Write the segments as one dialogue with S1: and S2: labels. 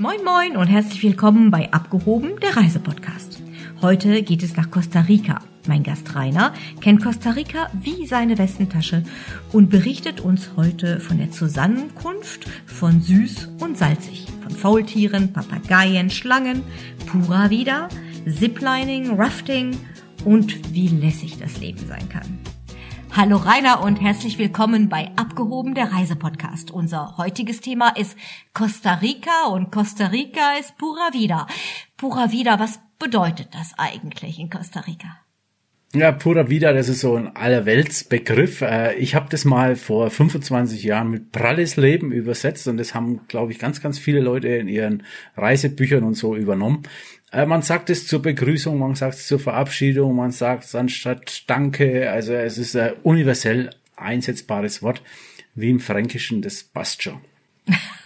S1: Moin Moin und herzlich willkommen bei Abgehoben, der Reisepodcast. Heute geht es nach Costa Rica. Mein Gast Rainer kennt Costa Rica wie seine Westentasche und berichtet uns heute von der Zusammenkunft von süß und salzig, von Faultieren, Papageien, Schlangen, pura vida, Ziplining, Rafting und wie lässig das Leben sein kann. Hallo Rainer und herzlich willkommen bei Abgehoben der Reisepodcast. Unser heutiges Thema ist Costa Rica und Costa Rica ist pura vida. Pura vida, was bedeutet das eigentlich in Costa Rica?
S2: Ja, pura vida, das ist so ein Allerweltsbegriff. Äh, ich habe das mal vor 25 Jahren mit Pralles Leben übersetzt und das haben, glaube ich, ganz, ganz viele Leute in ihren Reisebüchern und so übernommen. Äh, man sagt es zur Begrüßung, man sagt es zur Verabschiedung, man sagt es anstatt Danke. Also es ist ein universell einsetzbares Wort, wie im Fränkischen, das passt schon.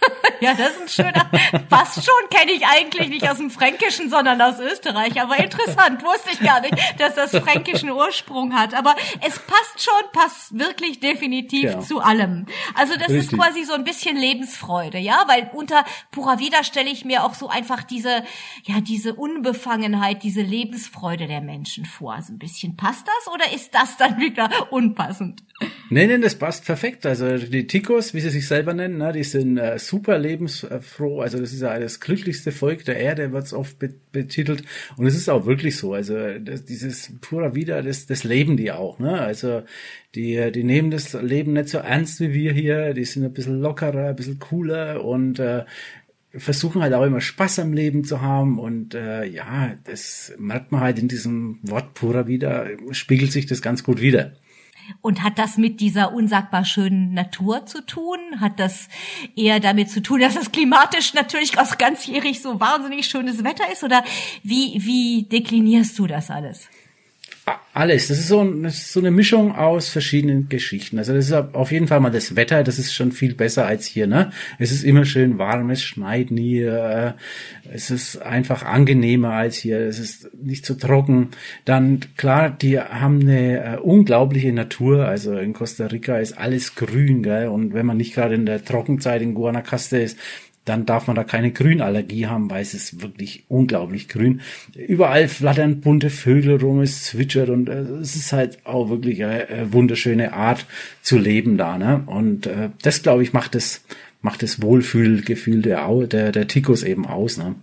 S1: Ja, das ist ein schöner. Passt schon, kenne ich eigentlich nicht aus dem Fränkischen, sondern aus Österreich. Aber interessant, wusste ich gar nicht, dass das fränkischen Ursprung hat. Aber es passt schon, passt wirklich definitiv ja. zu allem. Also das Richtig. ist quasi so ein bisschen Lebensfreude, ja, weil unter Pura Vida stelle ich mir auch so einfach diese, ja, diese Unbefangenheit, diese Lebensfreude der Menschen vor. Also ein bisschen passt das oder ist das dann wieder unpassend?
S2: Nee, nee, das passt perfekt. Also die Ticos, wie sie sich selber nennen, ne, die sind äh, super lebensfroh. Also das ist ja das glücklichste Volk der Erde, wird es oft betitelt. Und es ist auch wirklich so. Also das, dieses pura Vida, das, das leben die auch. Ne? Also die, die nehmen das Leben nicht so ernst wie wir hier. Die sind ein bisschen lockerer, ein bisschen cooler und äh, versuchen halt auch immer Spaß am Leben zu haben und äh, ja, das merkt man halt in diesem Wort pura wieder, spiegelt sich das ganz gut wieder.
S1: Und hat das mit dieser unsagbar schönen Natur zu tun? Hat das eher damit zu tun, dass es klimatisch natürlich auch ganzjährig so wahnsinnig schönes Wetter ist? Oder wie, wie deklinierst du das alles?
S2: Alles. Das ist, so, das ist so eine Mischung aus verschiedenen Geschichten. Also das ist auf jeden Fall mal das Wetter, das ist schon viel besser als hier. Ne? Es ist immer schön warm, es schneit nie, äh, es ist einfach angenehmer als hier, es ist nicht so trocken. Dann klar, die haben eine äh, unglaubliche Natur. Also in Costa Rica ist alles grün, gell? und wenn man nicht gerade in der Trockenzeit in Guanacaste ist, dann darf man da keine Grünallergie haben, weil es ist wirklich unglaublich grün. Überall flattern bunte Vögel rum, es zwitschert und äh, es ist halt auch wirklich eine, eine, wunderschöne Art zu leben da. Ne? Und äh, das, glaube ich, macht es macht das Wohlfühlgefühl der, der, der Tikos eben aus. Ne?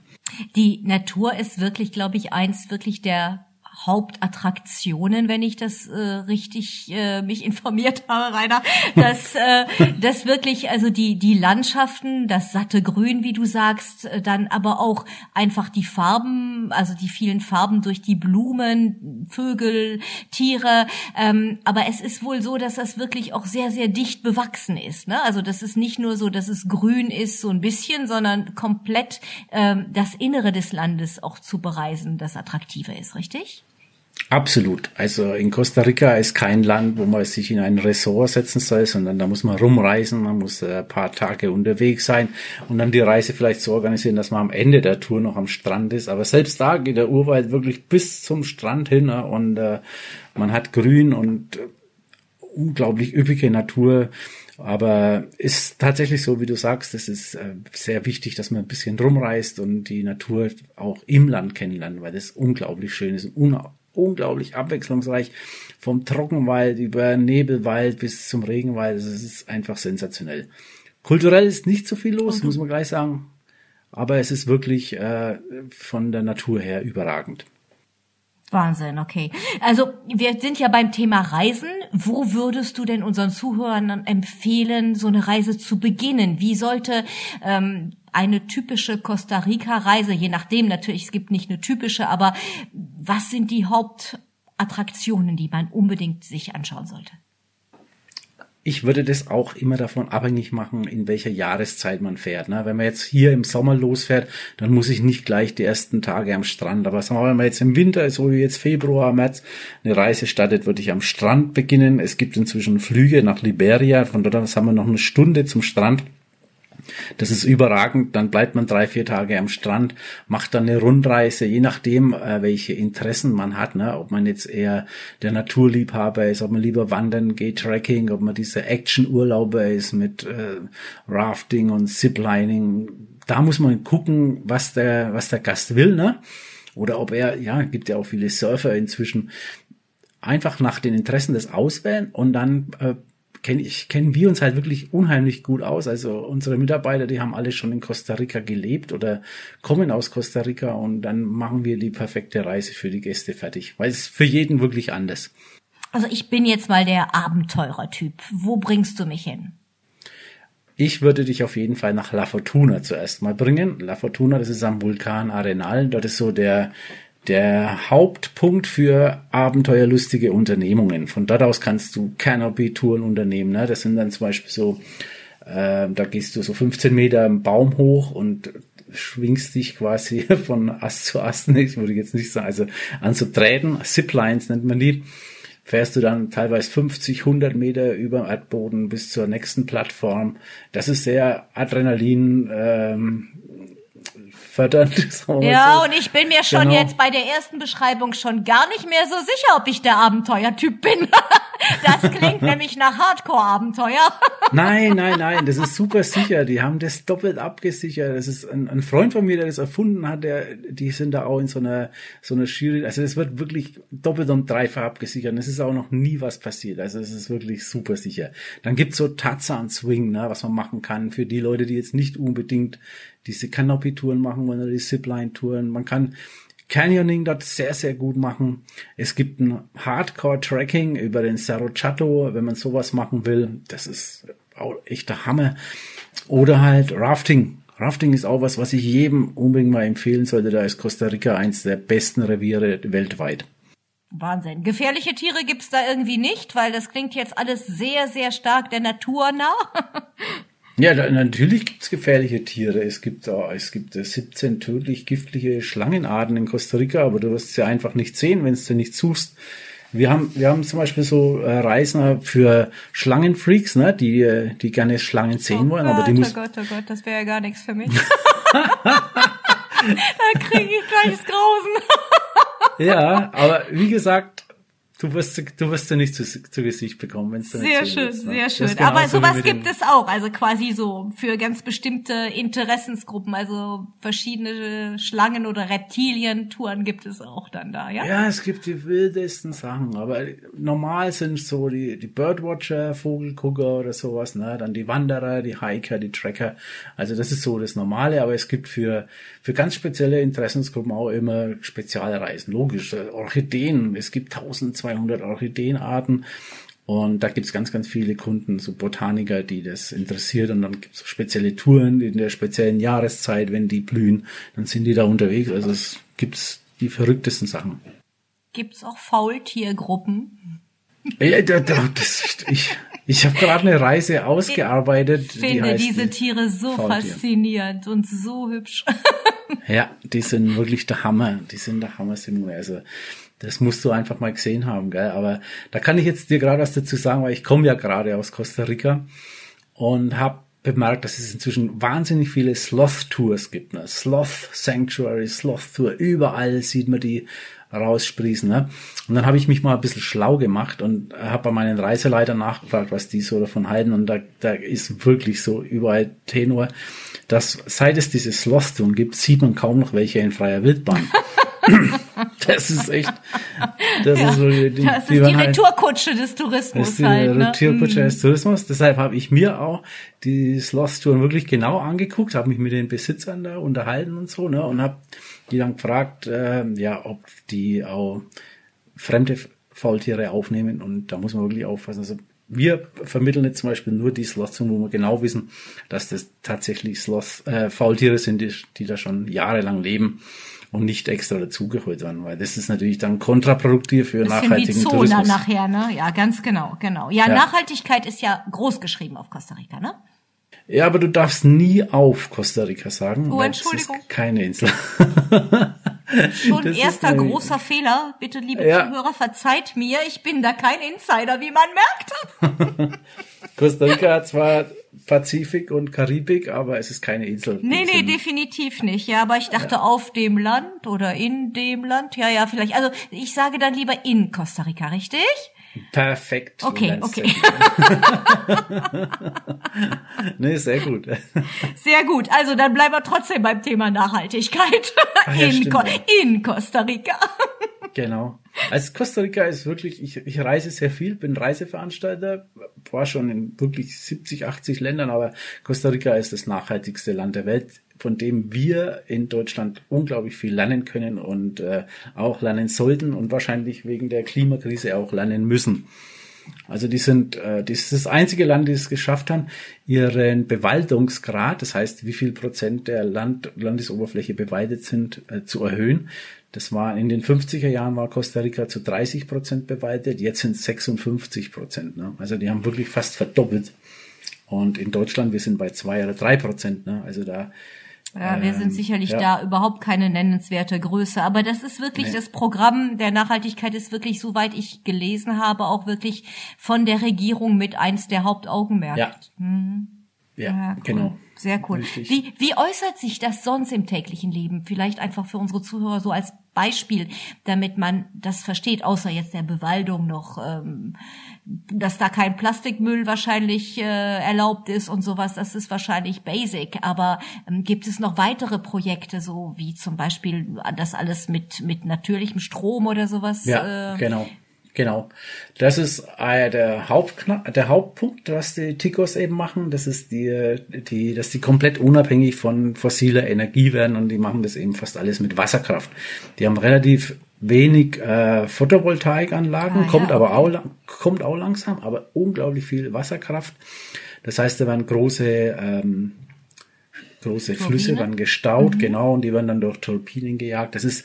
S1: Die Natur ist wirklich, glaube ich, eins wirklich der Hauptattraktionen, wenn ich das äh, richtig äh, mich informiert habe, Rainer, dass äh, das wirklich also die die Landschaften, das satte Grün, wie du sagst, äh, dann aber auch einfach die Farben, also die vielen Farben durch die Blumen, Vögel, Tiere. Ähm, aber es ist wohl so, dass das wirklich auch sehr sehr dicht bewachsen ist. Ne? Also das ist nicht nur so, dass es grün ist so ein bisschen, sondern komplett ähm, das Innere des Landes auch zu bereisen, das attraktiver ist, richtig?
S2: Absolut. Also in Costa Rica ist kein Land, wo man sich in ein Ressort setzen soll, sondern da muss man rumreisen, man muss ein paar Tage unterwegs sein und dann die Reise vielleicht so organisieren, dass man am Ende der Tour noch am Strand ist. Aber selbst da geht der Urwald wirklich bis zum Strand hin ne? und äh, man hat Grün und äh, unglaublich üppige Natur. Aber ist tatsächlich so, wie du sagst, es ist äh, sehr wichtig, dass man ein bisschen rumreist und die Natur auch im Land kennenlernt, weil das unglaublich schön ist und unglaublich abwechslungsreich. Vom Trockenwald über Nebelwald bis zum Regenwald. Also es ist einfach sensationell. Kulturell ist nicht so viel los, okay. muss man gleich sagen. Aber es ist wirklich äh, von der Natur her überragend.
S1: Wahnsinn, okay. Also wir sind ja beim Thema Reisen. Wo würdest du denn unseren Zuhörern empfehlen, so eine Reise zu beginnen? Wie sollte ähm, eine typische Costa Rica-Reise, je nachdem natürlich, es gibt nicht eine typische, aber was sind die Hauptattraktionen, die man unbedingt sich anschauen sollte?
S2: Ich würde das auch immer davon abhängig machen, in welcher Jahreszeit man fährt. Ne? Wenn man jetzt hier im Sommer losfährt, dann muss ich nicht gleich die ersten Tage am Strand. Aber sagen wir mal, wenn man jetzt im Winter, so wie jetzt Februar, März, eine Reise startet, würde ich am Strand beginnen. Es gibt inzwischen Flüge nach Liberia. Von dort aus haben wir noch eine Stunde zum Strand. Das ist überragend. Dann bleibt man drei, vier Tage am Strand, macht dann eine Rundreise, je nachdem, äh, welche Interessen man hat. Ne? Ob man jetzt eher der Naturliebhaber ist, ob man lieber wandern geht, Trekking, ob man diese Action-Urlauber ist mit äh, Rafting und Ziplining, da muss man gucken, was der, was der Gast will, ne? Oder ob er, ja, gibt ja auch viele Surfer inzwischen, einfach nach den Interessen des auswählen und dann äh, kennen ich, kennen wir uns halt wirklich unheimlich gut aus. Also unsere Mitarbeiter, die haben alle schon in Costa Rica gelebt oder kommen aus Costa Rica und dann machen wir die perfekte Reise für die Gäste fertig, weil es für jeden wirklich anders.
S1: Also ich bin jetzt mal der Abenteurer-Typ. Wo bringst du mich hin?
S2: Ich würde dich auf jeden Fall nach La Fortuna zuerst mal bringen. La Fortuna, das ist am Vulkan Arenal. Dort ist so der, der Hauptpunkt für abenteuerlustige Unternehmungen. Von dort aus kannst du Canopy-Touren unternehmen. Ne? Das sind dann zum Beispiel so, äh, da gehst du so 15 Meter im Baum hoch und schwingst dich quasi von Ast zu Ast, ich würde jetzt nicht sagen, also an Ziplines nennt man die, fährst du dann teilweise 50, 100 Meter über Erdboden bis zur nächsten Plattform. Das ist sehr Adrenalin ähm, fördernd.
S1: Ja, so. und ich bin mir schon genau. jetzt bei der ersten Beschreibung schon gar nicht mehr so sicher, ob ich der Abenteuertyp bin. das klingt nämlich nach Hardcore-Abenteuer.
S2: nein, nein, nein, das ist super sicher. Die haben das doppelt abgesichert. Das ist ein, ein Freund von mir, der das erfunden hat, der, die sind da auch in so einer, so einer Jury. Also es wird wirklich doppelt und dreifach abgesichert. Es ist auch noch nie was passiert. Also es ist wirklich super sicher. Dann gibt's so Tarzan Swing, ne, was man machen kann für die Leute, die jetzt nicht unbedingt diese Canopy-Touren machen oder die Zipline-Touren. Man kann Canyoning dort sehr, sehr gut machen. Es gibt ein Hardcore-Tracking über den Cerro Chato, wenn man sowas machen will. Das ist auch echter Hammer. Oder halt Rafting. Rafting ist auch was, was ich jedem unbedingt mal empfehlen sollte. Da ist Costa Rica eins der besten Reviere weltweit.
S1: Wahnsinn. Gefährliche Tiere gibt's da irgendwie nicht, weil das klingt jetzt alles sehr, sehr stark der Natur nah.
S2: Ja, da, natürlich gibt's gefährliche Tiere. Es gibt, oh, es gibt 17 tödlich giftliche Schlangenarten in Costa Rica, aber du wirst sie einfach nicht sehen, wenn du nicht suchst. Wir haben, wir haben zum Beispiel so äh, Reisen für Schlangenfreaks, ne, die, äh, die gerne Schlangen sehen oh wollen,
S1: Gott,
S2: aber die muss.
S1: Oh Gott, oh Gott, das wäre ja gar nichts für mich. da kriege ich gleich das Grausen.
S2: ja, aber wie gesagt, Du wirst, du wirst ja nicht zu, zu Gesicht bekommen, wenn es dann
S1: Sehr schön, ist, ne? sehr schön. Aber sowas gibt es auch, also quasi so für ganz bestimmte Interessensgruppen, also verschiedene Schlangen oder Reptilientouren gibt es auch dann da, ja?
S2: Ja, es gibt die wildesten Sachen, aber normal sind so die, die Birdwatcher, Vogelgucker oder sowas, ne, dann die Wanderer, die Hiker, die Tracker. Also das ist so das Normale, aber es gibt für, für ganz spezielle Interessensgruppen auch immer Spezialreisen. Logisch, äh, Orchideen, es gibt 1200 Orchideenarten und da gibt's ganz, ganz viele Kunden, so Botaniker, die das interessiert. Und dann gibt's spezielle Touren in der speziellen Jahreszeit, wenn die blühen, dann sind die da unterwegs. Also es gibt die verrücktesten Sachen.
S1: Gibt's auch Faultiergruppen?
S2: Ja, das, ich, ich habe gerade eine Reise ausgearbeitet.
S1: Ich finde die diese Tiere so Faultier. faszinierend und so hübsch.
S2: ja, die sind wirklich der Hammer. Die sind der Hammer, Simone. Also das musst du einfach mal gesehen haben, gell? Aber da kann ich jetzt dir gerade was dazu sagen, weil ich komme ja gerade aus Costa Rica und habe bemerkt, dass es inzwischen wahnsinnig viele Sloth-Tours gibt. Ne? Sloth Sanctuary, Sloth Tour, überall sieht man die raussprießen. Ne? Und dann habe ich mich mal ein bisschen schlau gemacht und habe bei meinen Reiseleitern nachgefragt, was die so davon halten. Und da, da ist wirklich so überall Tenor, dass seit es diese Sloth-Touren gibt, sieht man kaum noch welche in freier Wildbahn. das ist echt,
S1: das ja, ist so die, die, das ist die, halt, Retourkutsche des Tourismus
S2: das ist die halt. Ne? Retourkutsche des Tourismus. Deshalb habe ich mir auch die Sloth-Touren wirklich genau angeguckt, habe mich mit den Besitzern da unterhalten und so, ne, und habe die dann gefragt, äh, ja, ob die auch fremde Faultiere aufnehmen und da muss man wirklich aufpassen. Also wir vermitteln jetzt zum Beispiel nur die Sloths, wo wir genau wissen, dass das tatsächlich Sloth, äh, Faultiere sind, die, die da schon jahrelang leben und nicht extra dazugeholt werden, weil das ist natürlich dann kontraproduktiv für nachhaltigen wie Zona Tourismus.
S1: nachher, ne? Ja, ganz genau, genau. Ja, ja, Nachhaltigkeit ist ja groß geschrieben auf Costa Rica, ne?
S2: Ja, aber du darfst nie auf Costa Rica sagen.
S1: Oh, Entschuldigung.
S2: Das ist keine Insel.
S1: Schon das erster großer Fehler. Bitte, liebe ja. Zuhörer, verzeiht mir. Ich bin da kein Insider, wie man merkt.
S2: Costa Rica hat zwar Pazifik und Karibik, aber es ist keine Insel.
S1: Nee, nee, definitiv nicht. Ja, aber ich dachte ja. auf dem Land oder in dem Land. Ja, ja, vielleicht. Also ich sage dann lieber in Costa Rica, richtig?
S2: Perfekt.
S1: Okay, okay.
S2: nee, sehr gut.
S1: Sehr gut. Also dann bleiben wir trotzdem beim Thema Nachhaltigkeit
S2: Ach ja,
S1: in,
S2: stimmt,
S1: Co
S2: ja.
S1: in Costa Rica.
S2: Genau. Also Costa Rica ist wirklich, ich, ich reise sehr viel, bin Reiseveranstalter, war schon in wirklich 70, 80 Ländern, aber Costa Rica ist das nachhaltigste Land der Welt, von dem wir in Deutschland unglaublich viel lernen können und äh, auch lernen sollten und wahrscheinlich wegen der Klimakrise auch lernen müssen. Also die sind, äh, das ist das einzige Land, die es geschafft haben, ihren Bewaldungsgrad, das heißt, wie viel Prozent der Land, Landesoberfläche bewaldet sind, äh, zu erhöhen. Das war in den 50er Jahren war Costa Rica zu 30 Prozent bewaldet, jetzt sind es 56 Prozent. Ne? Also die haben wirklich fast verdoppelt. Und in Deutschland, wir sind bei zwei oder drei Prozent. Ne? Also da
S1: Ja, wir sind
S2: Ähm,
S1: sicherlich
S2: ja.
S1: da überhaupt keine nennenswerte Größe. Aber das ist wirklich,
S2: Nee.
S1: das Programm der Nachhaltigkeit ist wirklich, soweit ich gelesen habe, auch wirklich von der Regierung mit eins der Hauptaugenmerke.
S2: Ja.
S1: Mhm.
S2: Ja,
S1: cool.
S2: genau.
S1: Sehr cool.
S2: Richtig.
S1: Wie, wie äußert sich das sonst im täglichen Leben? Vielleicht einfach für unsere Zuhörer so als Beispiel, damit man das versteht, außer jetzt der Bewaldung noch, ähm, dass da kein Plastikmüll wahrscheinlich äh, erlaubt ist und sowas, das ist wahrscheinlich basic. Aber ähm, gibt es noch weitere Projekte, so wie zum Beispiel das alles mit, mit natürlichem Strom oder sowas?
S2: Ja,
S1: äh,
S2: genau. Genau. Das ist äh, der, Hauptkna der Hauptpunkt, was die Ticos eben machen. Das ist die, die, dass die komplett unabhängig von fossiler Energie werden und die machen das eben fast alles mit Wasserkraft. Die haben relativ wenig äh, Photovoltaikanlagen,
S1: Ah,
S2: kommt
S1: ja,
S2: aber auch, kommt auch langsam, aber unglaublich viel Wasserkraft. Das heißt, da werden große ähm, große
S1: Turbine?
S2: Flüsse werden gestaut, genau, und die werden dann durch Turbinen gejagt. Das ist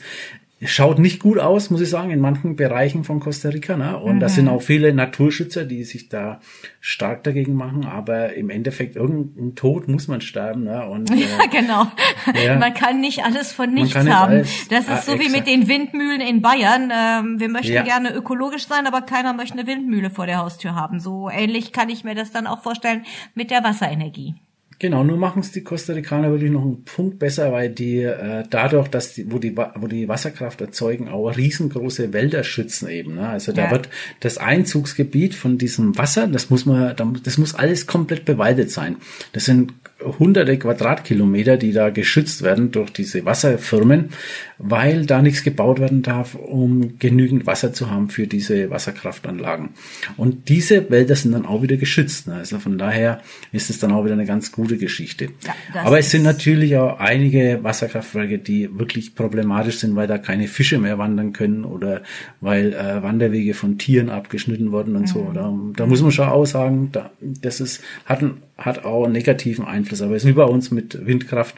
S2: schaut nicht gut aus, muss ich sagen, in manchen Bereichen von Costa Rica. Ne? Und da sind auch viele Naturschützer, die sich da stark dagegen machen. Aber im Endeffekt, irgendein Tod muss man sterben. Ne? Und, äh,
S1: Ja, genau.
S2: Ja.
S1: Man kann nicht alles von nichts
S2: nicht
S1: haben.
S2: alles.
S1: Das ist
S2: Ah,
S1: so wie mit
S2: exakt.
S1: den Windmühlen in Bayern. Ähm, wir möchten
S2: Ja.
S1: gerne ökologisch sein, aber keiner möchte eine Windmühle vor der Haustür haben. So ähnlich kann ich mir das dann auch vorstellen mit der Wasserenergie.
S2: Genau, nur machen es die Costa Ricaner wirklich noch einen Punkt besser, weil die äh, dadurch, dass die, wo die wo die Wasserkraft erzeugen, auch riesengroße Wälder schützen eben. Ne? Also da
S1: Ja.
S2: wird das Einzugsgebiet von diesem Wasser, das muss man, da- das muss alles komplett bewaldet sein. Das sind hunderte Quadratkilometer, die da geschützt werden durch diese Wasserfirmen, weil da nichts gebaut werden darf, um genügend Wasser zu haben für diese Wasserkraftanlagen. Und diese Wälder sind dann auch wieder geschützt. Ne? Also von daher ist es dann auch wieder eine ganz gute Geschichte.
S1: Ja,
S2: Aber es sind natürlich auch einige Wasserkraftwerke, die wirklich problematisch sind, weil da keine Fische mehr wandern können oder weil äh, Wanderwege von Tieren abgeschnitten wurden und so. Da, da muss man schon auch sagen, da, das ist, hat, ein, hat auch einen negativen Einfluss. Aber es ist wie bei uns mit Windkraft.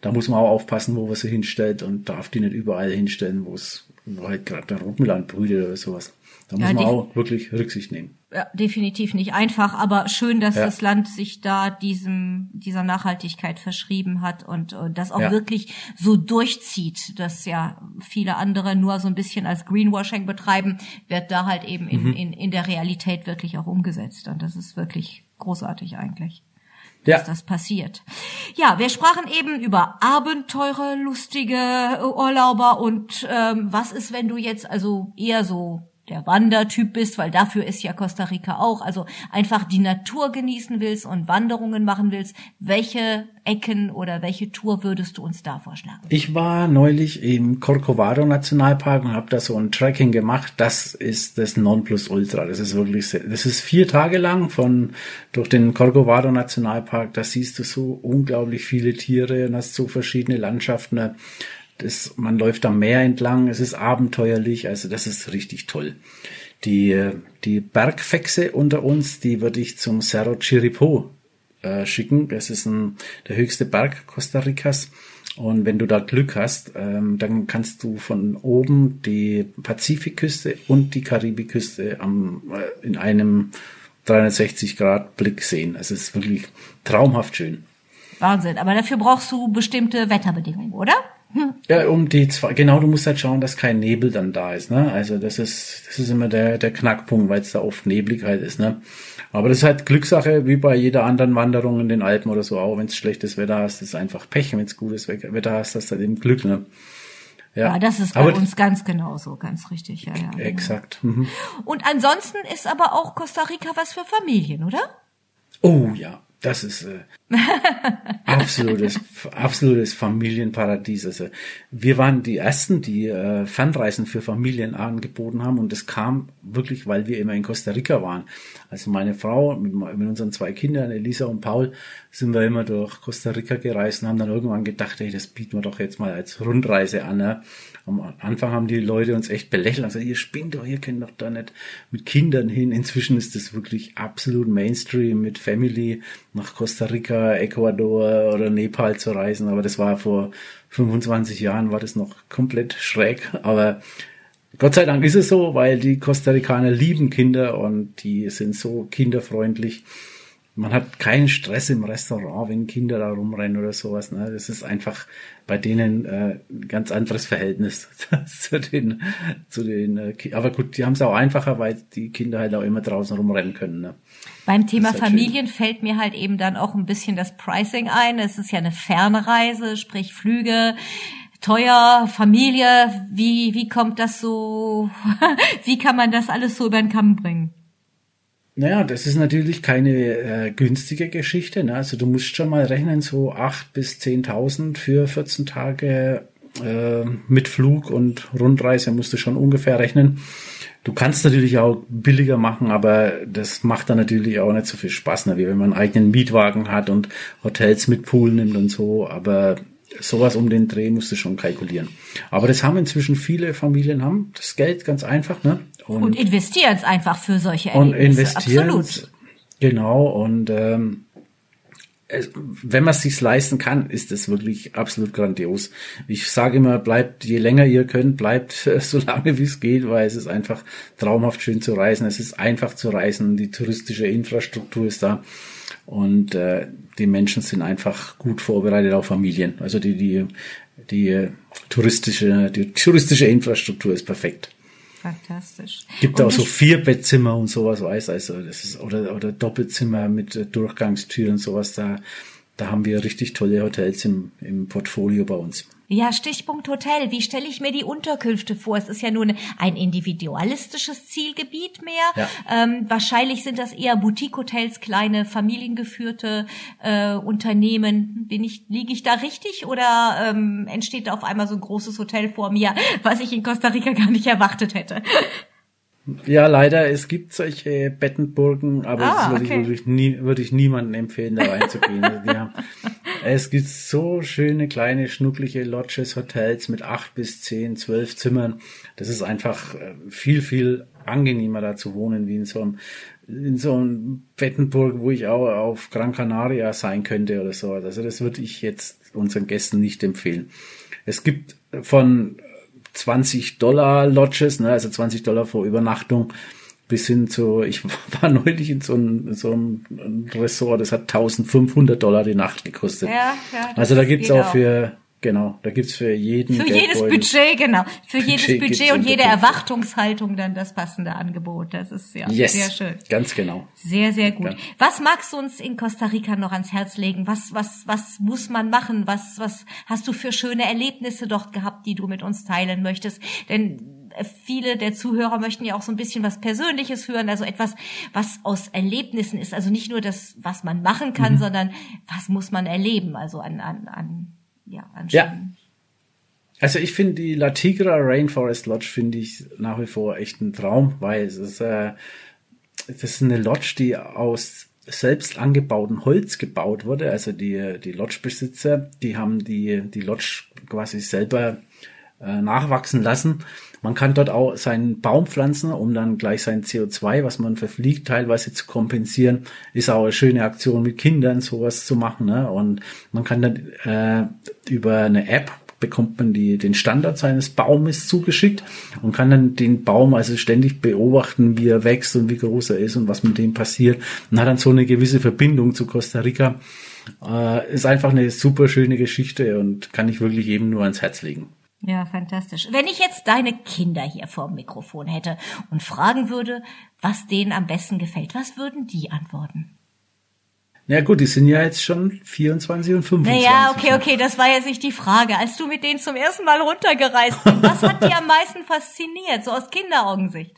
S2: Da muss man auch aufpassen, wo man sie hinstellt und darf die nicht überall hinstellen, wo es halt gerade der Rotmüll brütet oder sowas. Da muss
S1: Ja,
S2: man
S1: die-
S2: auch wirklich Rücksicht nehmen.
S1: Ja, definitiv nicht einfach, aber schön, dass
S2: Ja.
S1: das Land sich da diesem, dieser Nachhaltigkeit verschrieben hat und, und das auch
S2: Ja.
S1: wirklich so durchzieht, dass ja viele andere nur so ein bisschen als Greenwashing betreiben, wird da halt eben
S2: Mhm.
S1: in, in, in der Realität wirklich auch umgesetzt. Und das ist wirklich großartig eigentlich.
S2: Ja.
S1: dass das passiert. Ja, wir sprachen eben über Abenteurer, lustige Urlauber und ähm, was ist, wenn du jetzt also eher so der Wandertyp bist, weil dafür ist ja Costa Rica auch, also einfach die Natur genießen willst und Wanderungen machen willst, welche Ecken oder welche Tour würdest du uns da vorschlagen?
S2: Ich war neulich im Corcovado Nationalpark und habe da so ein Trekking gemacht. Das ist das Nonplusultra. Das ist wirklich, sehr, das ist vier Tage lang von durch den Corcovado Nationalpark. Da siehst du so unglaublich viele Tiere und hast so verschiedene Landschaften. Das, man läuft am Meer entlang. Es ist abenteuerlich. Also das ist richtig toll. Die die Bergfexe unter uns, die würde ich zum Cerro Chiripo äh, schicken. Das ist ein, der höchste Berg Costa Ricas. Und wenn du da Glück hast, ähm, dann kannst du von oben die Pazifikküste und die Karibikküste am, äh, in einem 360 Grad Blick sehen. Es ist wirklich traumhaft schön.
S1: Wahnsinn, aber dafür brauchst du bestimmte Wetterbedingungen, oder? Hm.
S2: Ja, um die zwei, genau, du musst halt schauen, dass kein Nebel dann da ist, ne? Also das ist, das ist immer der, der Knackpunkt, weil es da oft neblig halt ist, ne? Aber das ist halt Glückssache, wie bei jeder anderen Wanderung in den Alpen oder so, auch wenn es schlechtes Wetter hast, ist einfach Pech, wenn es gutes Wetter hast, hast du halt eben Glück, ne?
S1: Ja, ja das ist bei aber uns ganz genauso, ganz richtig. Ja, ja,
S2: genau. Exakt. Mhm.
S1: Und ansonsten ist aber auch Costa Rica was für Familien, oder?
S2: Oh ja, das ist äh, absolutes, absolutes Familienparadies. Also wir waren die ersten, die äh, Fernreisen für Familien angeboten haben und das kam wirklich, weil wir immer in Costa Rica waren. Also meine Frau mit, mit unseren zwei Kindern, Elisa und Paul, sind wir immer durch Costa Rica gereist und haben dann irgendwann gedacht, hey, das bieten wir doch jetzt mal als Rundreise an. Ne? Am Anfang haben die Leute uns echt belächelt. Also ihr spinnt doch, ihr könnt doch da nicht mit Kindern hin. Inzwischen ist das wirklich absolut Mainstream mit Family nach Costa Rica, Ecuador oder Nepal zu reisen. Aber das war vor 25 Jahren, war das noch komplett schräg. Aber Gott sei Dank ist es so, weil die Costa Ricaner lieben Kinder und die sind so kinderfreundlich man hat keinen Stress im Restaurant, wenn Kinder da rumrennen oder sowas. Ne? Das ist einfach bei denen äh, ein ganz anderes Verhältnis zu den, zu den. Äh, aber gut, die haben es auch einfacher, weil die Kinder halt auch immer draußen rumrennen können. Ne?
S1: Beim Thema Familien schön. fällt mir halt eben dann auch ein bisschen das Pricing ein. Es ist ja eine Fernreise, sprich Flüge teuer, Familie, wie, wie kommt das so, wie kann man das alles so über den Kamm bringen?
S2: Naja, das ist natürlich keine äh, günstige Geschichte. Ne? Also du musst schon mal rechnen, so acht bis zehntausend für 14 Tage äh, mit Flug und Rundreise musst du schon ungefähr rechnen. Du kannst natürlich auch billiger machen, aber das macht dann natürlich auch nicht so viel Spaß, ne? wie wenn man einen eigenen Mietwagen hat und Hotels mit Pool nimmt und so. Aber sowas um den Dreh musst du schon kalkulieren. Aber das haben inzwischen viele Familien haben das Geld ganz einfach, ne?
S1: Und, und investieren es einfach für solche
S2: Erlebnisse. Und investieren genau und ähm, es, wenn man es sich leisten kann, ist es wirklich absolut grandios. Ich sage immer, bleibt, je länger ihr könnt, bleibt äh, so lange wie es geht, weil es ist einfach traumhaft schön zu reisen. Es ist einfach zu reisen. Die touristische Infrastruktur ist da. Und äh, die Menschen sind einfach gut vorbereitet auf Familien. Also die, die, die touristische, die touristische Infrastruktur ist perfekt.
S1: Fantastisch.
S2: Gibt auch so vier Bettzimmer und sowas, weiß also das ist oder oder Doppelzimmer mit Durchgangstüren und sowas da. Da haben wir richtig tolle Hotels im, im Portfolio bei uns.
S1: Ja, Stichpunkt Hotel. Wie stelle ich mir die Unterkünfte vor? Es ist ja nur ein individualistisches Zielgebiet mehr. Ja. Ähm, wahrscheinlich sind das eher Boutique-Hotels, kleine familiengeführte äh, Unternehmen. Bin ich, liege ich da richtig oder ähm, entsteht da auf einmal so ein großes Hotel vor mir, was ich in Costa Rica gar nicht erwartet hätte?
S2: Ja, leider, es gibt solche Bettenburgen, aber ah, das würde, okay. ich, würde, ich nie, würde ich niemandem empfehlen, da reinzugehen. haben, es gibt so schöne kleine, schnuckliche Lodges, Hotels mit acht bis zehn, zwölf Zimmern. Das ist einfach äh, viel, viel angenehmer da zu wohnen, wie in so einem, in so einem Bettenburg, wo ich auch auf Gran Canaria sein könnte oder so. Also das würde ich jetzt unseren Gästen nicht empfehlen. Es gibt von 20 Dollar Lodges, ne, also 20 Dollar vor Übernachtung, bis hin zu, ich war neulich in so einem, so einem Ressort, das hat 1500 Dollar die Nacht gekostet. Ja, ja, also da gibt's auch für, Genau, da gibt's für jeden.
S1: Für jedes Budget, genau. Für Budget jedes Budget und jede Erwartungshaltung dann das passende Angebot. Das ist ja yes, sehr schön.
S2: Ganz genau.
S1: Sehr, sehr gut. Ja. Was magst du uns in Costa Rica noch ans Herz legen? Was, was, was muss man machen? Was, was hast du für schöne Erlebnisse dort gehabt, die du mit uns teilen möchtest? Denn viele der Zuhörer möchten ja auch so ein bisschen was Persönliches hören, also etwas, was aus Erlebnissen ist. Also nicht nur das, was man machen kann, mhm. sondern was muss man erleben, also an, an, an ja, Ja.
S2: Also ich finde die La Tigra Rainforest Lodge finde ich nach wie vor echt ein Traum, weil es ist, äh, das ist eine Lodge, die aus selbst angebauten Holz gebaut wurde. Also die, die Lodge-Besitzer, die haben die, die Lodge quasi selber äh, nachwachsen lassen man kann dort auch seinen Baum pflanzen, um dann gleich sein CO2, was man verfliegt, teilweise zu kompensieren. Ist auch eine schöne Aktion mit Kindern, sowas zu machen. Ne? Und man kann dann äh, über eine App bekommt man die, den Standard seines Baumes zugeschickt und kann dann den Baum also ständig beobachten, wie er wächst und wie groß er ist und was mit dem passiert und hat dann so eine gewisse Verbindung zu Costa Rica. Äh, ist einfach eine super schöne Geschichte und kann ich wirklich eben nur ans Herz legen.
S1: Ja, fantastisch. Wenn ich jetzt deine Kinder hier vor dem Mikrofon hätte und fragen würde, was denen am besten gefällt, was würden die antworten?
S2: Ja gut, die sind ja jetzt schon 24 und 25.
S1: Naja, okay, okay, das war jetzt nicht die Frage. Als du mit denen zum ersten Mal runtergereist bist, was hat dich am meisten fasziniert, so aus Kinderaugensicht?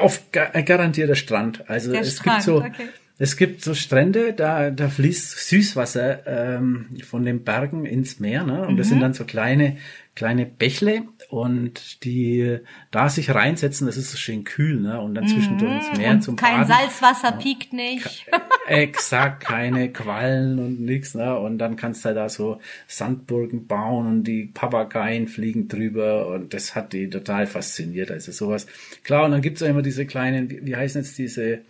S2: Auf ein garantierter Strand. Also
S1: Der
S2: es
S1: Strand,
S2: gibt so,
S1: okay.
S2: Es gibt so Strände, da, da fließt Süßwasser ähm, von den Bergen ins Meer, ne? Und das
S1: Mhm.
S2: sind dann so kleine, kleine Bächle und die da sich reinsetzen, das ist so schön kühl, ne? Und dann zwischendurch ins Meer
S1: Mhm. Und
S2: zum
S1: kein
S2: Baden.
S1: Salzwasser piekt nicht.
S2: Exakt, keine Quallen und nix, ne? Und dann kannst du da so Sandburgen bauen und die Papageien fliegen drüber und das hat die total fasziniert. Also sowas. Klar, und dann gibt's auch immer diese kleinen, wie, wie heißen jetzt diese,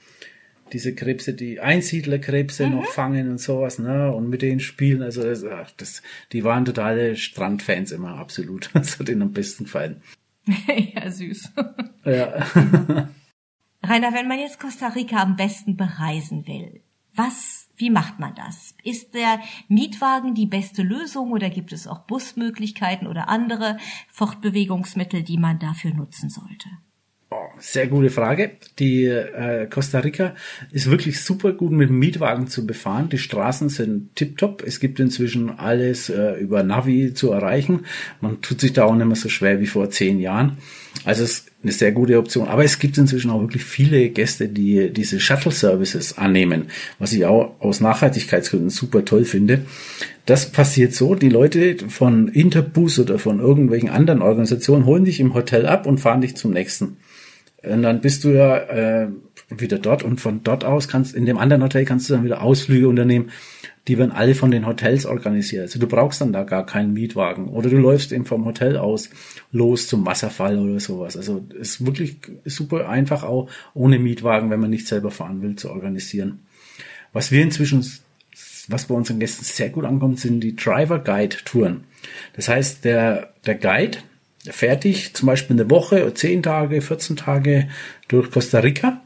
S2: diese Krebse, die Einsiedlerkrebse
S1: Mhm.
S2: noch fangen und sowas, ne? Und mit denen spielen. Also das, ach, das, die waren totale Strandfans immer, absolut. Das hat ihnen am besten gefallen.
S1: ja, süß.
S2: Ja.
S1: Rainer, wenn man jetzt Costa Rica am besten bereisen will, was, wie macht man das? Ist der Mietwagen die beste Lösung oder gibt es auch Busmöglichkeiten oder andere Fortbewegungsmittel, die man dafür nutzen sollte?
S2: Oh, sehr gute Frage. Die äh, Costa Rica ist wirklich super gut mit Mietwagen zu befahren. Die Straßen sind tipptopp. Es gibt inzwischen alles äh, über Navi zu erreichen. Man tut sich da auch nicht mehr so schwer wie vor zehn Jahren. Also es ist eine sehr gute Option. Aber es gibt inzwischen auch wirklich viele Gäste, die diese Shuttle-Services annehmen, was ich auch aus Nachhaltigkeitsgründen super toll finde. Das passiert so, die Leute von Interbus oder von irgendwelchen anderen Organisationen holen dich im Hotel ab und fahren dich zum nächsten. Und dann bist du ja äh, wieder dort und von dort aus kannst, in dem anderen Hotel kannst du dann wieder Ausflüge unternehmen. Die werden alle von den Hotels organisiert. Also du brauchst dann da gar keinen Mietwagen. Oder du läufst eben vom Hotel aus los zum Wasserfall oder sowas. Also ist wirklich super einfach auch ohne Mietwagen, wenn man nicht selber fahren will, zu organisieren. Was wir inzwischen, was bei unseren Gästen sehr gut ankommt, sind die Driver Guide Touren. Das heißt, der, der Guide dich zum Beispiel eine Woche, 10 Tage, 14 Tage durch Costa Rica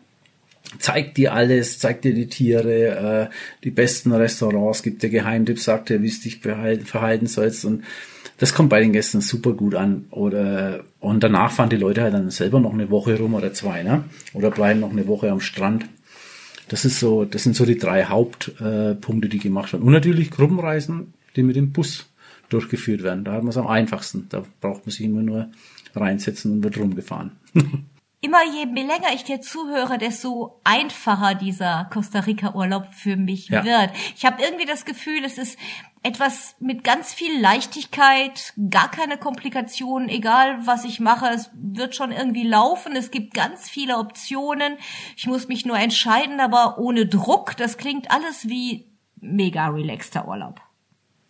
S2: zeigt dir alles, zeigt dir die Tiere, äh, die besten Restaurants, gibt dir Geheimtipps, sagt dir, wie es dich verhalten sollst und das kommt bei den Gästen super gut an. Oder und danach fahren die Leute halt dann selber noch eine Woche rum oder zwei, ne? Oder bleiben noch eine Woche am Strand. Das ist so, das sind so die drei Hauptpunkte, äh, die gemacht werden. Und natürlich Gruppenreisen, die mit dem Bus durchgeführt werden. Da hat man es am einfachsten. Da braucht man sich immer nur reinsetzen und wird rumgefahren.
S1: Immer je länger ich dir zuhöre, desto einfacher dieser Costa Rica Urlaub für mich
S2: Ja.
S1: wird. Ich habe irgendwie das Gefühl, es ist etwas mit ganz viel Leichtigkeit, gar keine Komplikationen, egal was ich mache, es wird schon irgendwie laufen. Es gibt ganz viele Optionen. Ich muss mich nur entscheiden, aber ohne Druck. Das klingt alles wie mega relaxter Urlaub.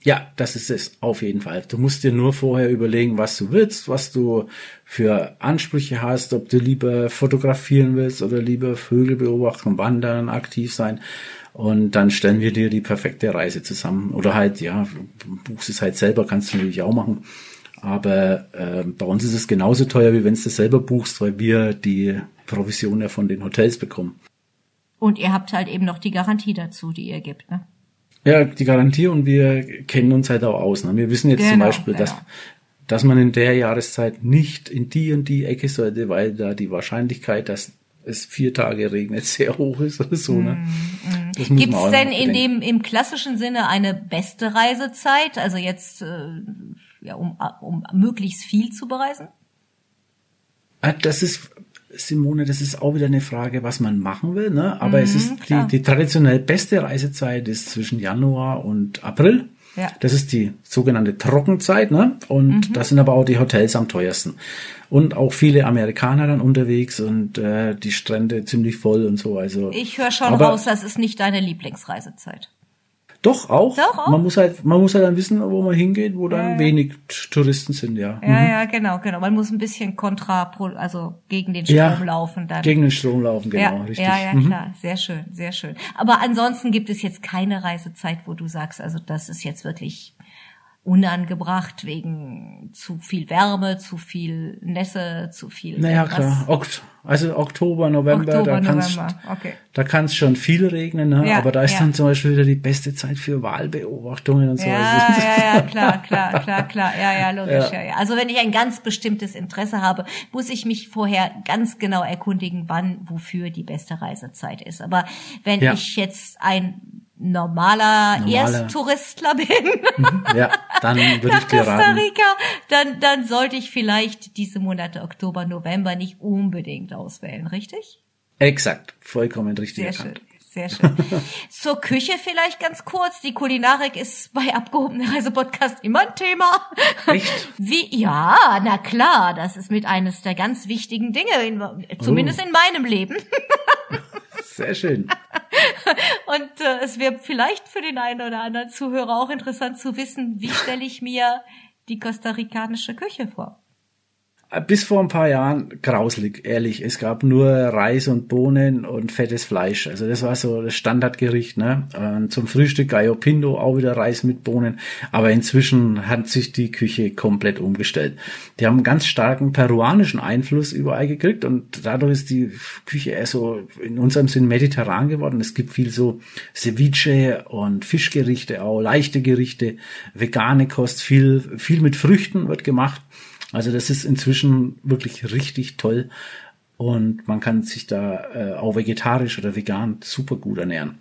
S2: Ja, das ist es auf jeden Fall. Du musst dir nur vorher überlegen, was du willst, was du für Ansprüche hast, ob du lieber fotografieren willst oder lieber Vögel beobachten, wandern, aktiv sein. Und dann stellen wir dir die perfekte Reise zusammen. Oder halt, ja, buchst es halt selber, kannst du natürlich auch machen. Aber äh, bei uns ist es genauso teuer, wie wenn du es selber buchst, weil wir die Provision ja von den Hotels bekommen.
S1: Und ihr habt halt eben noch die Garantie dazu, die ihr gibt, ne?
S2: Ja, die Garantie und wir kennen uns halt auch aus. Ne? Wir wissen jetzt zum
S1: Genau,
S2: Beispiel, dass,
S1: genau.
S2: dass man in der Jahreszeit nicht in die und die Ecke sollte, weil da die Wahrscheinlichkeit, dass es vier Tage regnet, sehr hoch ist oder so. Ne? Das muss
S1: Gibt es denn in dem im klassischen Sinne eine beste Reisezeit? Also jetzt äh, ja, um, um möglichst viel zu bereisen?
S2: Ah, Das ist, Simone, das ist auch wieder eine Frage, was man machen will. Ne? Aber es ist die,
S1: Mhm, klar.
S2: die traditionell beste Reisezeit ist zwischen Januar und April.
S1: Ja.
S2: Das ist die sogenannte Trockenzeit, ne? Und
S1: Mhm.
S2: da sind aber auch die Hotels am teuersten. Und auch viele Amerikaner dann unterwegs und äh, die Strände ziemlich voll und so. Also
S1: Ich höre schon raus, das ist nicht deine Lieblingsreisezeit.
S2: Doch auch.
S1: Doch auch?
S2: Man muss halt, man muss halt dann wissen, wo man hingeht, wo dann
S1: Ja,
S2: wenig Touristen sind, ja.
S1: Ja, ja, genau, genau. Man muss ein bisschen kontra, also gegen den Strom
S2: Ja,
S1: laufen dann.
S2: Gegen den Strom laufen, genau,
S1: ja,
S2: richtig.
S1: ja, ja,
S2: Mhm.
S1: klar. Sehr schön, sehr schön. Aber ansonsten gibt es jetzt keine Reisezeit, wo du sagst, also das ist jetzt wirklich unangebracht wegen zu viel Wärme, zu viel Nässe, zu viel.
S2: Naja, klar. Okt also Oktober, November,
S1: Oktober,
S2: da kann's
S1: November, okay.
S2: da kann's schon viel regnen, ne?
S1: Ja,
S2: aber da ist
S1: ja.
S2: dann zum Beispiel wieder die beste Zeit für Wahlbeobachtungen und so.
S1: Ja, ja, ja, klar, klar, klar, klar. Ja, ja, logisch,
S2: Ja.
S1: ja. Also wenn ich ein ganz bestimmtes Interesse habe, muss ich mich vorher ganz genau erkundigen, wann, wofür die beste Reisezeit ist. Aber wenn ich jetzt ein normaler, normaler. Ersttouristler bin,
S2: mhm. ja, dann würde ich dir Costa
S1: Rica, dann, dann sollte ich vielleicht diese Monate Oktober, November nicht unbedingt auswählen, richtig?
S2: Exakt, vollkommen richtig
S1: Sehr erkannt. Schön. Sehr schön. Zur Küche vielleicht ganz kurz. Die Kulinarik ist bei abgehobener Reisepodcast immer ein Thema.
S2: Echt?
S1: Wie, ja, na klar, das ist mit eines der ganz wichtigen Dinge, in, zumindest oh. in meinem Leben.
S2: Sehr schön.
S1: Und äh, es wäre vielleicht für den einen oder anderen Zuhörer auch interessant zu wissen, wie stelle ich mir die kostarikanische Küche vor?
S2: Bis vor ein paar Jahren grauslig, ehrlich. Es gab nur Reis und Bohnen und fettes Fleisch. Also das war so das Standardgericht. Ne? Zum Frühstück Gallo Pinto, auch wieder Reis mit Bohnen. Aber inzwischen hat sich die Küche komplett umgestellt. Die haben einen ganz starken peruanischen Einfluss überall gekriegt und dadurch ist die Küche eher so in unserem Sinn mediterran geworden. Es gibt viel so Ceviche und Fischgerichte auch, leichte Gerichte, vegane Kost, viel, viel mit Früchten wird gemacht. Also das ist inzwischen wirklich richtig toll und man kann sich da äh, auch vegetarisch oder vegan super gut ernähren.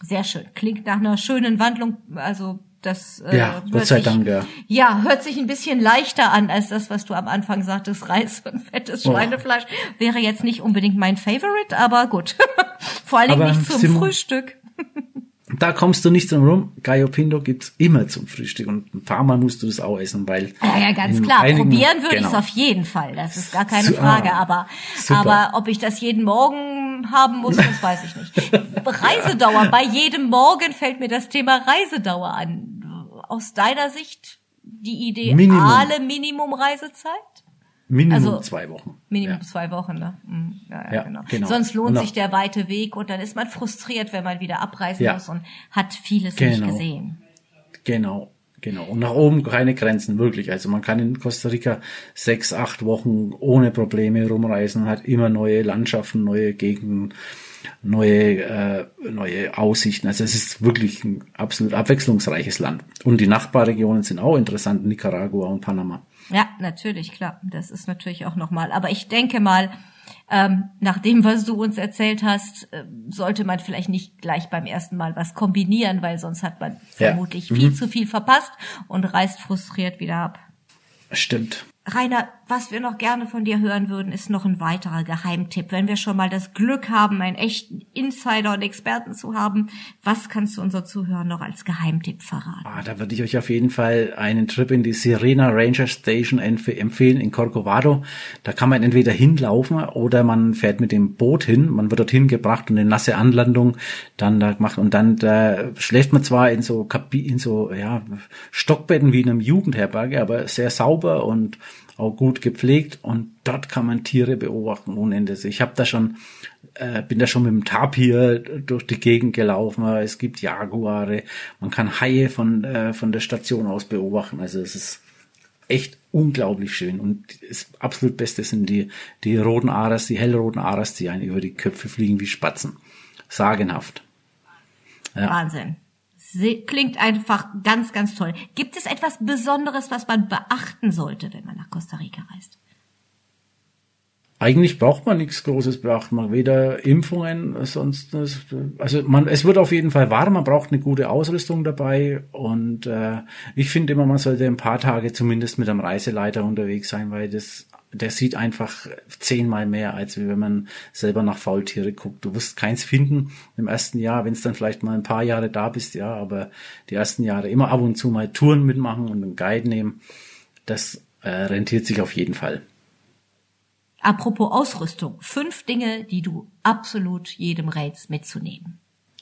S1: Sehr schön. Klingt nach einer schönen Wandlung. Also das
S2: äh, ja, Gott sei
S1: sich,
S2: Dank, ja.
S1: Ja, hört sich ein bisschen leichter an als das, was du am Anfang sagtest. Reis und fettes oh. Schweinefleisch oh. wäre jetzt nicht unbedingt mein Favorite, aber gut. Vor allen Dingen nicht zum Frühstück.
S2: Da kommst du nicht drum rum. Gallo Pinto gibt's immer zum Frühstück und ein paar Mal musst du das auch essen, weil.
S1: Ja, ja, ganz klar. Einigen, Probieren würde genau. ich es auf jeden Fall. Das ist gar keine Frage. Aber, aber ob ich das jeden Morgen haben muss, das weiß ich nicht. Reisedauer. Bei jedem Morgen fällt mir das Thema Reisedauer an. Aus deiner Sicht die ideale Minimum, Minimum Reisezeit?
S2: Minimum also, zwei Wochen.
S1: Minimum ja. zwei Wochen, ne? Mhm. Ja, ja, ja genau. genau. Sonst lohnt sich der weite Weg und dann ist man frustriert, wenn man wieder abreisen muss und hat vieles genau. nicht gesehen.
S2: Genau. Genau. Und nach oben keine Grenzen, wirklich. Also man kann in Costa Rica sechs, acht Wochen ohne Probleme rumreisen, hat immer neue Landschaften, neue Gegenden, neue, äh, neue Aussichten. Also es ist wirklich ein absolut abwechslungsreiches Land. Und die Nachbarregionen sind auch interessant, Nicaragua und Panama.
S1: Ja, natürlich, klar. Das ist natürlich auch nochmal. Aber ich denke mal, ähm, nach dem, was du uns erzählt hast, äh, sollte man vielleicht nicht gleich beim ersten Mal was kombinieren, weil sonst hat man ja. vermutlich mhm. viel zu viel verpasst und reist frustriert wieder ab.
S2: Stimmt.
S1: Rainer, was wir noch gerne von dir hören würden, ist noch ein weiterer Geheimtipp. Wenn wir schon mal das Glück haben, einen echten Insider und Experten zu haben, was kannst du unseren Zuhörern noch als Geheimtipp verraten?
S2: Ah, da würde ich euch auf jeden Fall einen Trip in die Sirena Ranger Station empfehlen in Corcovado. Da kann man entweder hinlaufen oder man fährt mit dem Boot hin. Man wird dorthin gebracht und eine nasse Anlandung dann da gemacht und dann da schläft man zwar in so Kapi in so ja Stockbetten wie in einem Jugendherberge, aber sehr sauber und auch gut gepflegt und dort kann man Tiere beobachten ohne Ende. Ich habe da schon, äh, bin da schon mit dem Tapir durch die Gegend gelaufen. Es gibt Jaguare, man kann Haie von äh, von der Station aus beobachten. Also es ist echt unglaublich schön und das absolut Beste sind die die roten Aras, die hellroten Aras, die einen über die Köpfe fliegen wie Spatzen. Sagenhaft.
S1: Ja. Wahnsinn klingt einfach ganz, ganz toll. Gibt es etwas Besonderes, was man beachten sollte, wenn man nach Costa Rica reist?
S2: Eigentlich braucht man nichts Großes beachten, man weder Impfungen, sonst, also man, es wird auf jeden Fall warm, man braucht eine gute Ausrüstung dabei und äh, ich finde immer, man sollte ein paar Tage zumindest mit einem Reiseleiter unterwegs sein, weil das der sieht einfach zehnmal mehr, als wenn man selber nach Faultiere guckt. Du wirst keins finden im ersten Jahr, wenn es dann vielleicht mal ein paar Jahre da bist, ja, aber die ersten Jahre immer ab und zu mal Touren mitmachen und einen Guide nehmen, das äh, rentiert sich auf jeden Fall.
S1: Apropos Ausrüstung, fünf Dinge, die du absolut jedem rätst mitzunehmen.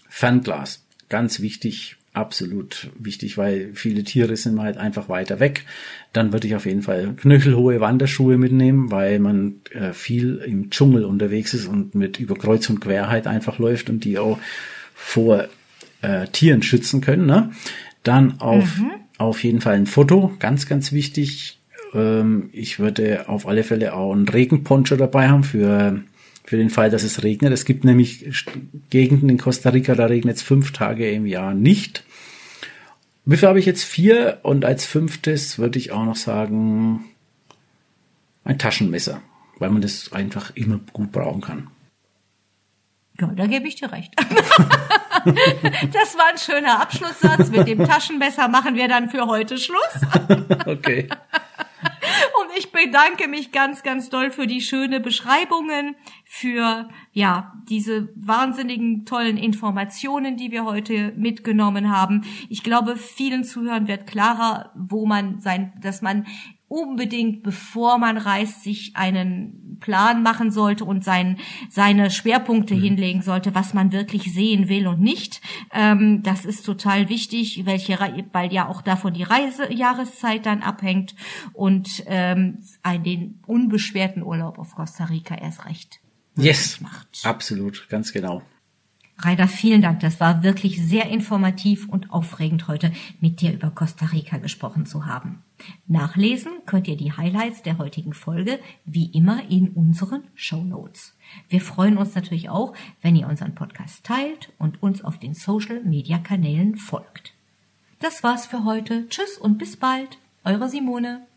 S2: Fernglas, ganz wichtig, absolut wichtig, weil viele Tiere sind halt einfach weiter weg. Dann würde ich auf jeden Fall knöchelhohe Wanderschuhe mitnehmen, weil man äh, viel im Dschungel unterwegs ist und mit über Kreuz und Querheit einfach läuft und die auch vor äh, Tieren schützen können. Ne? Dann auf, mhm. auf jeden Fall ein Foto, ganz, ganz wichtig. Ähm, ich würde auf alle Fälle auch einen Regenponcho dabei haben für für den Fall, dass es regnet. Es gibt nämlich Gegenden in Costa Rica, da regnet es fünf Tage im Jahr nicht. Wie viel habe ich jetzt? Vier und als fünftes würde ich auch noch sagen ein Taschenmesser, weil man das einfach immer gut brauchen kann.
S1: Ja, da gebe ich dir recht. Das war ein schöner Abschlusssatz. Mit dem Taschenmesser machen wir dann für heute Schluss.
S2: Okay.
S1: Und ich bedanke mich ganz, ganz doll für die schöne Beschreibungen, für, ja, diese wahnsinnigen tollen Informationen, die wir heute mitgenommen haben. Ich glaube, vielen Zuhörern wird klarer, wo man sein, dass man unbedingt, bevor man reist, sich einen Plan machen sollte und sein, seine Schwerpunkte mhm. hinlegen sollte, was man wirklich sehen will und nicht. Ähm, das ist total wichtig, welche, weil ja auch davon die Reisejahreszeit dann abhängt und ähm, den unbeschwerten Urlaub auf Costa Rica erst recht
S2: yes, macht. Absolut, ganz genau.
S1: Rainer, vielen Dank. Das war wirklich sehr informativ und aufregend heute mit dir über Costa Rica gesprochen zu haben. Nachlesen könnt ihr die Highlights der heutigen Folge wie immer in unseren Show Notes. Wir freuen uns natürlich auch, wenn ihr unseren Podcast teilt und uns auf den Social Media Kanälen folgt. Das war's für heute. Tschüss und bis bald. Eure Simone.